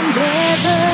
endeavor.